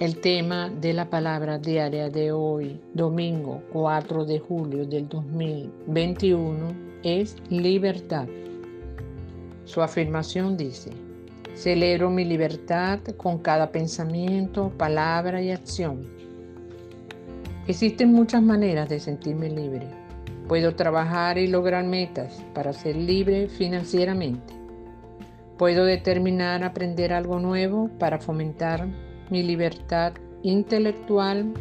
El tema de la palabra diaria de hoy, domingo 4 de julio del 2021, es libertad. Su afirmación dice, celebro mi libertad con cada pensamiento, palabra y acción. Existen muchas maneras de sentirme libre. Puedo trabajar y lograr metas para ser libre financieramente. Puedo determinar aprender algo nuevo para fomentar mi libertad intelectual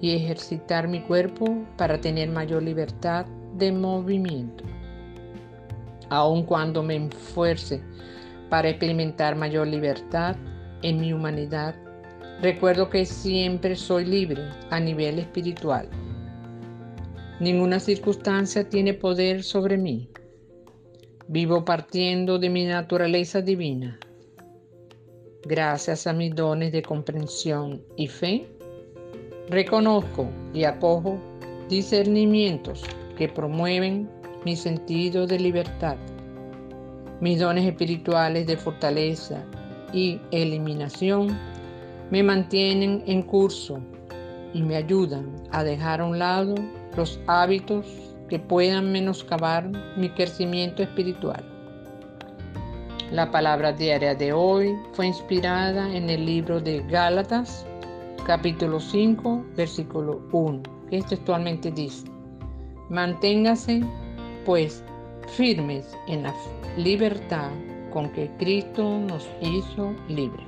y ejercitar mi cuerpo para tener mayor libertad de movimiento. Aun cuando me esfuerce para experimentar mayor libertad en mi humanidad, recuerdo que siempre soy libre a nivel espiritual. Ninguna circunstancia tiene poder sobre mí. Vivo partiendo de mi naturaleza divina gracias a mis dones de comprensión y fe, reconozco y acojo discernimientos que promueven mi sentido de libertad. Mis dones espirituales de fortaleza y eliminación me mantienen en curso y me ayudan a dejar a un lado los hábitos que puedan menoscabar mi crecimiento espiritual. La palabra diaria de hoy fue inspirada en el libro de Gálatas, capítulo 5, versículo 1, que textualmente dice, manténgase pues firmes en la libertad con que Cristo nos hizo libres.